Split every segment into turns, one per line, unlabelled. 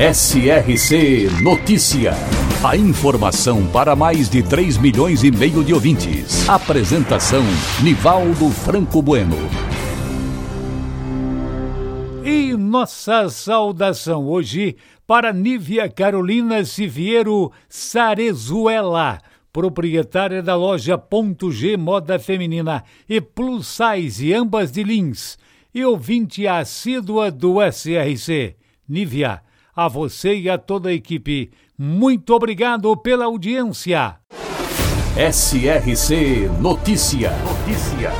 SRC Notícia. A informação para mais de 3 milhões e meio de ouvintes. Apresentação Nivaldo Franco Bueno.
E nossa saudação hoje para Nívia Carolina Siviero Sarezuela proprietária da loja Ponto G Moda Feminina e Plus Size, ambas de Lins, e ouvinte assídua do SRC. Nívia, a você e a toda a equipe, muito obrigado pela audiência.
SRC Notícia.
Notícia.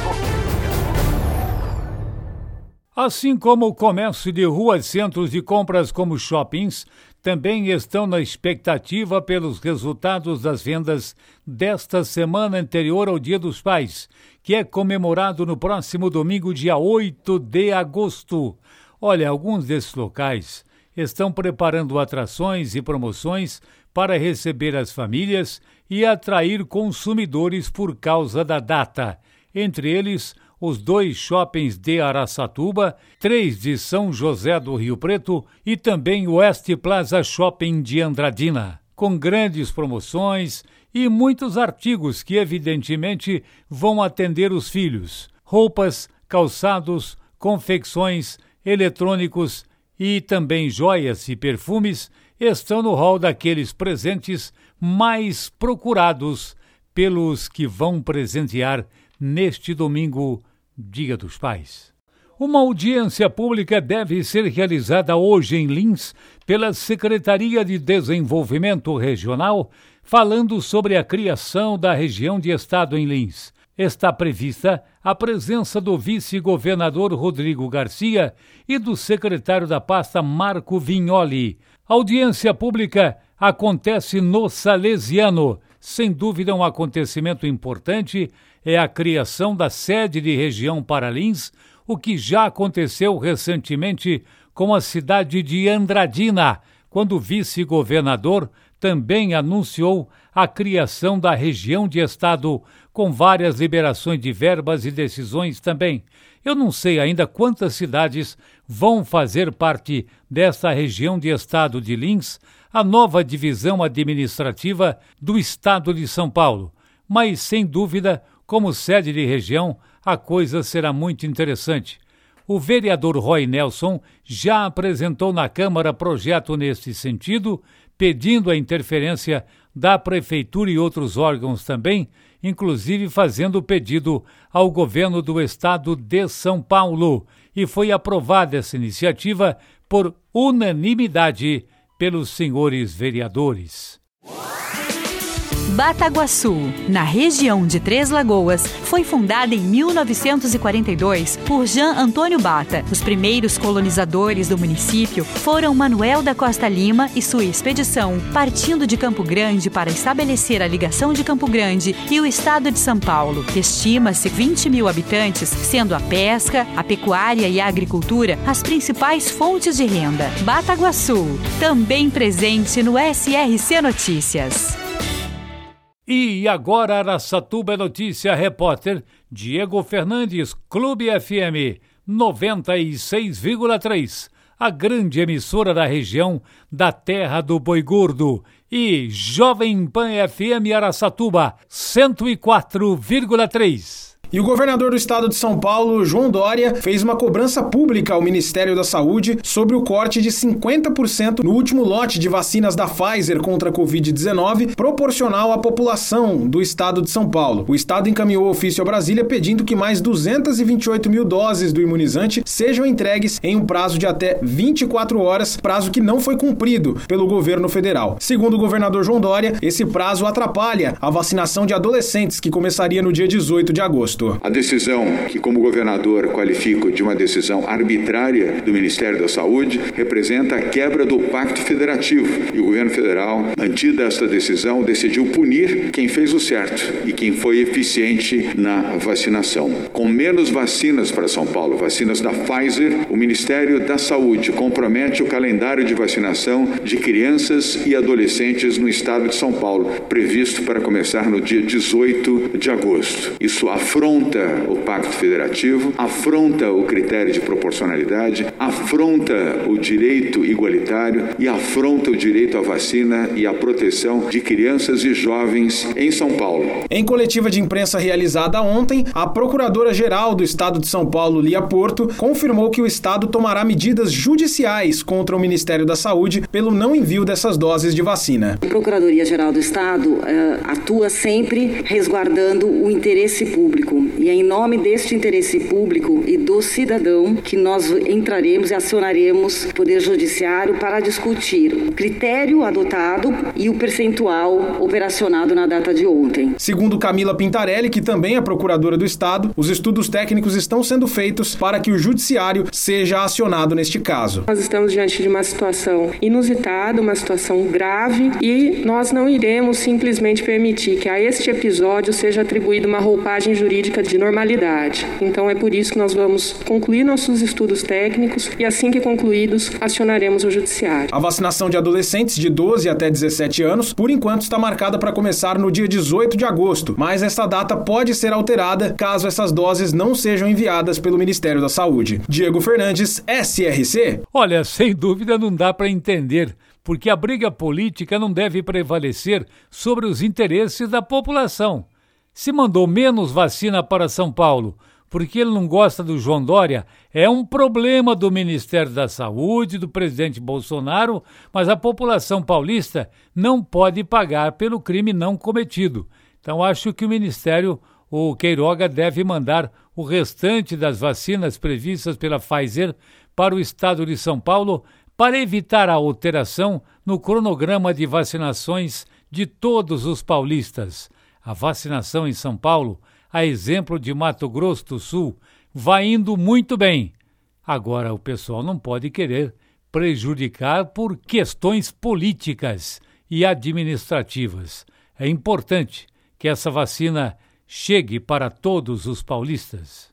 Assim como o comércio de ruas, centros de compras como shoppings, também estão na expectativa pelos resultados das vendas desta semana anterior ao Dia dos Pais, que é comemorado no próximo domingo, dia 8 de agosto. Olha, alguns desses locais estão preparando atrações e promoções para receber as famílias e atrair consumidores por causa da data. Entre eles, os dois shoppings de Araçatuba, três de São José do Rio Preto e também o West Plaza Shopping de Andradina, com grandes promoções e muitos artigos que evidentemente vão atender os filhos: roupas, calçados, confecções, eletrônicos e também joias e perfumes estão no hall daqueles presentes mais procurados pelos que vão presentear neste domingo Dia dos Pais. Uma audiência pública deve ser realizada hoje em Lins pela Secretaria de Desenvolvimento Regional, falando sobre a criação da região de Estado em Lins. Está prevista a presença do vice-governador Rodrigo Garcia e do secretário da pasta Marco Vignoli. Audiência pública acontece no Salesiano, sem dúvida um acontecimento importante é a criação da sede de região para Lins, o que já aconteceu recentemente com a cidade de Andradina, quando o vice-governador também anunciou a criação da região de Estado, com várias liberações de verbas e decisões também. Eu não sei ainda quantas cidades vão fazer parte desta região de Estado de Lins, a nova divisão administrativa do Estado de São Paulo. Mas, sem dúvida, como sede de região, a coisa será muito interessante. O vereador Roy Nelson já apresentou na Câmara projeto nesse sentido, pedindo a interferência da Prefeitura e outros órgãos também, inclusive fazendo pedido ao governo do estado de São Paulo. E foi aprovada essa iniciativa por unanimidade pelos senhores vereadores.
Bataguaçu, na região de Três Lagoas, foi fundada em 1942 por Jean Antônio Bata. Os primeiros colonizadores do município foram Manuel da Costa Lima e sua expedição, partindo de Campo Grande para estabelecer a ligação de Campo Grande e o estado de São Paulo. Estima-se 20 mil habitantes, sendo a pesca, a pecuária e a agricultura as principais fontes de renda. Bataguaçu, também presente no SRC Notícias.
E agora Araçatuba Notícia, repórter Diego Fernandes, Clube FM 96,3, a grande emissora da região da Terra do Boi Gordo, e Jovem Pan FM Araçatuba 104,3.
E o governador do estado de São Paulo, João Dória, fez uma cobrança pública ao Ministério da Saúde sobre o corte de 50% no último lote de vacinas da Pfizer contra a Covid-19, proporcional à população do estado de São Paulo. O estado encaminhou ofício a Brasília pedindo que mais 228 mil doses do imunizante sejam entregues em um prazo de até 24 horas, prazo que não foi cumprido pelo governo federal. Segundo o governador João Dória, esse prazo atrapalha a vacinação de adolescentes que começaria no dia 18 de agosto. Agosto.
A decisão que, como governador, qualifico de uma decisão arbitrária do Ministério da Saúde representa a quebra do pacto federativo. E o governo federal, mantida esta decisão, decidiu punir quem fez o certo e quem foi eficiente na vacinação. Com menos vacinas para São Paulo, vacinas da Pfizer, o Ministério da Saúde compromete o calendário de vacinação de crianças e adolescentes no estado de São Paulo, previsto para começar no dia 18 de agosto. Isso afronta o Pacto Federativo, afronta o critério de proporcionalidade, afronta o direito igualitário e afronta o direito à vacina e à proteção de crianças e jovens em São Paulo.
Em coletiva de imprensa realizada ontem, a Procuradora-Geral do Estado de São Paulo, Lia Porto, confirmou que o Estado tomará medidas judiciais contra o Ministério da Saúde pelo não envio dessas doses de vacina.
A Procuradoria-Geral do Estado uh, atua sempre resguardando o interesse público e é em nome deste interesse público e do cidadão que nós entraremos e acionaremos o Poder Judiciário para discutir o critério adotado e o percentual operacionado na data de ontem.
Segundo Camila Pintarelli, que também é procuradora do Estado, os estudos técnicos estão sendo feitos para que o Judiciário seja acionado neste caso.
Nós estamos diante de uma situação inusitada, uma situação grave e nós não iremos simplesmente permitir que a este episódio seja atribuída uma roupagem jurídica de normalidade. Então é por isso que nós vamos concluir nossos estudos técnicos e assim que concluídos acionaremos o judiciário.
A vacinação de adolescentes de 12 até 17 anos, por enquanto está marcada para começar no dia 18 de agosto, mas essa data pode ser alterada caso essas doses não sejam enviadas pelo Ministério da Saúde. Diego Fernandes, SRC.
Olha, sem dúvida não dá para entender porque a briga política não deve prevalecer sobre os interesses da população. Se mandou menos vacina para São Paulo porque ele não gosta do João Dória, é um problema do Ministério da Saúde, do presidente Bolsonaro, mas a população paulista não pode pagar pelo crime não cometido. Então acho que o Ministério, o Queiroga, deve mandar o restante das vacinas previstas pela Pfizer para o estado de São Paulo para evitar a alteração no cronograma de vacinações de todos os paulistas. A vacinação em São Paulo, a exemplo de Mato Grosso do Sul, vai indo muito bem. Agora, o pessoal não pode querer prejudicar por questões políticas e administrativas. É importante que essa vacina chegue para todos os paulistas.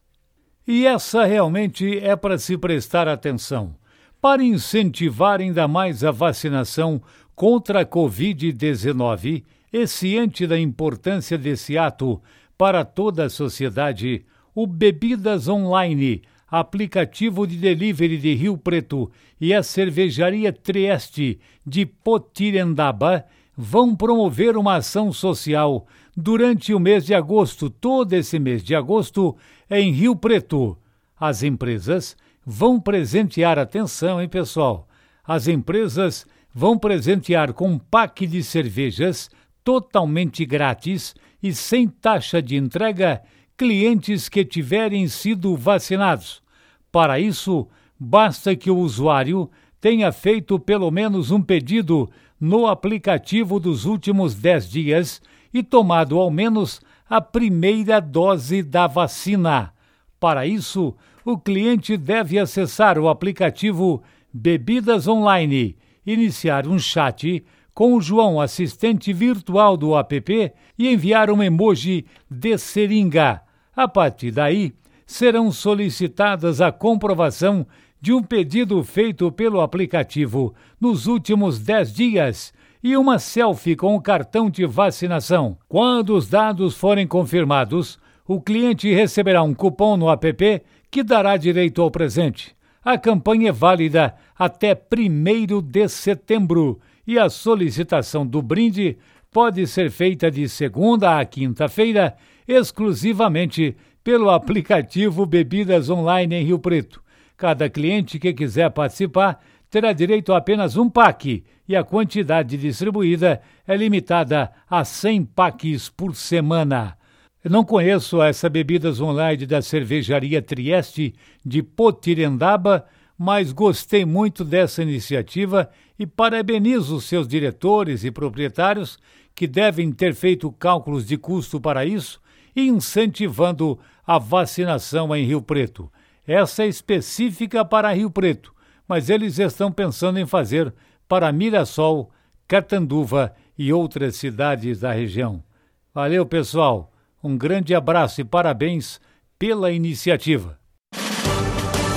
E essa realmente é para se prestar atenção. Para incentivar ainda mais a vacinação contra a Covid-19, e ciente da importância desse ato para toda a sociedade, o Bebidas Online, aplicativo de delivery de Rio Preto, e a cervejaria Trieste de Potirendaba vão promover uma ação social durante o mês de agosto, todo esse mês de agosto, em Rio Preto. As empresas vão presentear, atenção, hein, pessoal? As empresas vão presentear com um pack de cervejas totalmente grátis e sem taxa de entrega clientes que tiverem sido vacinados. Para isso, basta que o usuário tenha feito pelo menos um pedido no aplicativo dos últimos 10 dias e tomado ao menos a primeira dose da vacina. Para isso, o cliente deve acessar o aplicativo Bebidas Online, iniciar um chat com o João, assistente virtual do app, e enviar um emoji de seringa. A partir daí, serão solicitadas a comprovação de um pedido feito pelo aplicativo nos últimos 10 dias e uma selfie com o cartão de vacinação. Quando os dados forem confirmados, o cliente receberá um cupom no app que dará direito ao presente. A campanha é válida até 1 de setembro e a solicitação do brinde pode ser feita de segunda a quinta-feira, exclusivamente pelo aplicativo Bebidas Online em Rio Preto. Cada cliente que quiser participar terá direito a apenas um pack e a quantidade distribuída é limitada a 100 packs por semana. Não conheço essa bebidas online da cervejaria Trieste de Potirendaba, mas gostei muito dessa iniciativa e parabenizo seus diretores e proprietários que devem ter feito cálculos de custo para isso incentivando a vacinação em Rio Preto. Essa é específica para Rio Preto, mas eles estão pensando em fazer para Mirassol, Catanduva e outras cidades da região. Valeu, pessoal. Um grande abraço e parabéns pela iniciativa.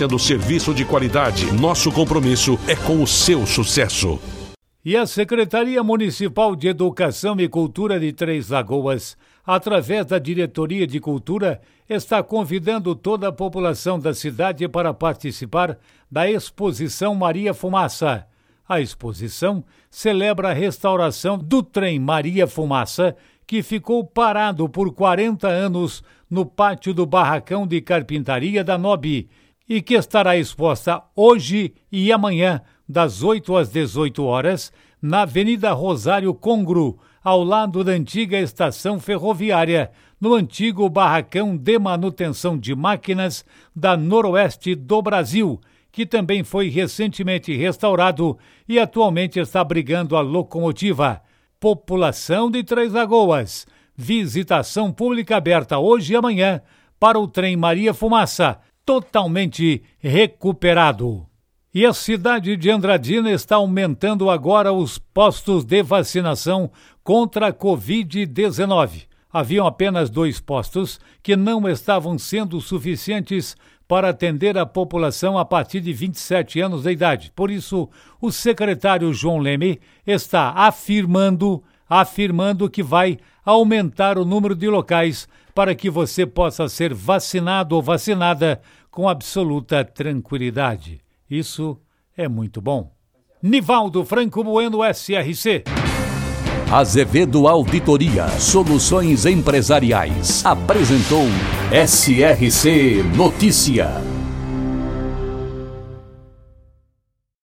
oferecendo serviço de qualidade. Nosso compromisso é com o seu sucesso.
E a Secretaria Municipal de Educação e Cultura de Três Lagoas, através da Diretoria de Cultura, está convidando toda a população da cidade para participar da exposição Maria Fumaça. A exposição celebra a restauração do trem Maria Fumaça, que ficou parado por 40 anos no pátio do barracão de carpintaria da Nobe e que estará exposta hoje e amanhã, das 8 às 18 horas, na Avenida Rosário Congro, ao lado da antiga estação ferroviária, no antigo barracão de manutenção de máquinas da Noroeste do Brasil, que também foi recentemente restaurado e atualmente está abrigando a locomotiva. População de Três Lagoas. Visitação pública aberta hoje e amanhã para o trem Maria Fumaça totalmente recuperado. E a cidade de Andradina está aumentando agora os postos de vacinação contra a Covid-19. Haviam apenas dois postos que não estavam sendo suficientes para atender a população a partir de 27 anos de idade. Por isso, o secretário João Leme está afirmando, afirmando que vai aumentar o número de locais para que você possa ser vacinado ou vacinada com absoluta tranquilidade. Isso é muito bom. Nivaldo Franco Bueno, SRC.
Azevedo Auditoria Soluções Empresariais apresentou SRC Notícia.